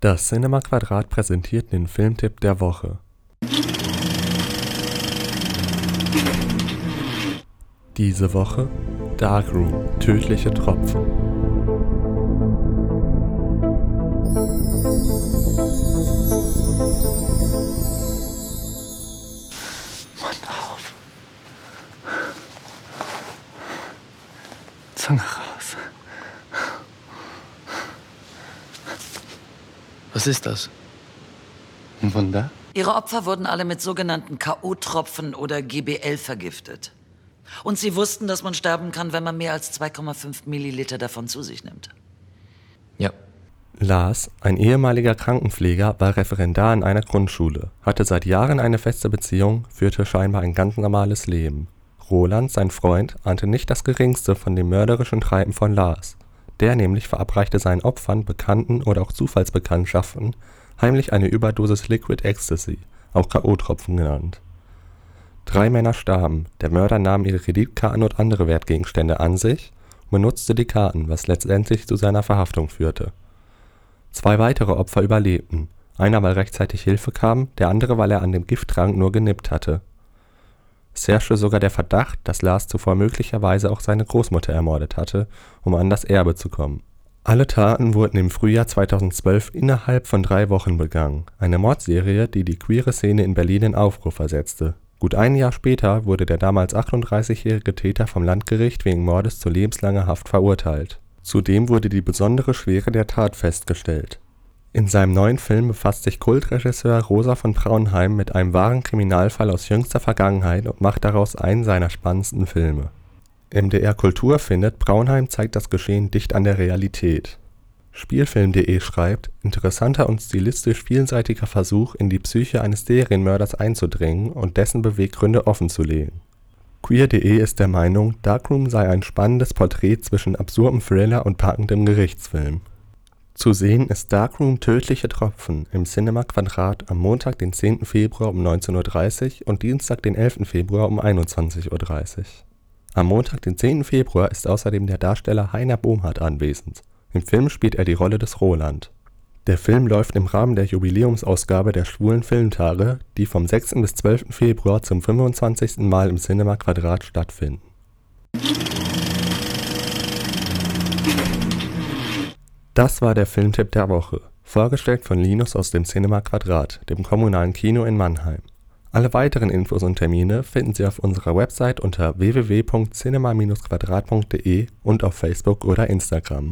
Das Cinema Quadrat präsentiert den Filmtipp der Woche. Diese Woche Darkroom Tödliche Tropfen. Mund auf. Zunge raus. Was ist das? Ein Wunder? Ihre Opfer wurden alle mit sogenannten K.O.-Tropfen oder GBL vergiftet. Und sie wussten, dass man sterben kann, wenn man mehr als 2,5 Milliliter davon zu sich nimmt. Ja. Lars, ein ehemaliger Krankenpfleger, war Referendar in einer Grundschule, hatte seit Jahren eine feste Beziehung, führte scheinbar ein ganz normales Leben. Roland, sein Freund, ahnte nicht das Geringste von dem mörderischen Treiben von Lars. Der nämlich verabreichte seinen Opfern, Bekannten oder auch Zufallsbekanntschaften heimlich eine Überdosis Liquid Ecstasy, auch K.O.-Tropfen genannt. Drei Männer starben, der Mörder nahm ihre Kreditkarten und andere Wertgegenstände an sich und benutzte die Karten, was letztendlich zu seiner Verhaftung führte. Zwei weitere Opfer überlebten, einer weil rechtzeitig Hilfe kam, der andere weil er an dem Gifttrank nur genippt hatte. Herrschte sogar der Verdacht, dass Lars zuvor möglicherweise auch seine Großmutter ermordet hatte, um an das Erbe zu kommen. Alle Taten wurden im Frühjahr 2012 innerhalb von drei Wochen begangen, eine Mordserie, die die queere Szene in Berlin in Aufruhr versetzte. Gut ein Jahr später wurde der damals 38-jährige Täter vom Landgericht wegen Mordes zu lebenslanger Haft verurteilt. Zudem wurde die besondere Schwere der Tat festgestellt. In seinem neuen Film befasst sich Kultregisseur Rosa von Braunheim mit einem wahren Kriminalfall aus jüngster Vergangenheit und macht daraus einen seiner spannendsten Filme. MDR Kultur findet, Braunheim zeigt das Geschehen dicht an der Realität. Spielfilm.de schreibt, interessanter und stilistisch vielseitiger Versuch, in die Psyche eines Serienmörders einzudringen und dessen Beweggründe offenzulegen. Queer.de ist der Meinung, Darkroom sei ein spannendes Porträt zwischen absurdem Thriller und packendem Gerichtsfilm. Zu sehen ist Darkroom Tödliche Tropfen im Cinema Quadrat am Montag, den 10. Februar um 19.30 Uhr und Dienstag, den 11. Februar um 21.30 Uhr. Am Montag, den 10. Februar ist außerdem der Darsteller Heiner Bohmhardt anwesend. Im Film spielt er die Rolle des Roland. Der Film läuft im Rahmen der Jubiläumsausgabe der Schwulen Filmtage, die vom 6. bis 12. Februar zum 25. Mal im Cinema Quadrat stattfinden. Das war der Filmtipp der Woche, vorgestellt von Linus aus dem Cinema Quadrat, dem kommunalen Kino in Mannheim. Alle weiteren Infos und Termine finden Sie auf unserer Website unter www.cinema-quadrat.de und auf Facebook oder Instagram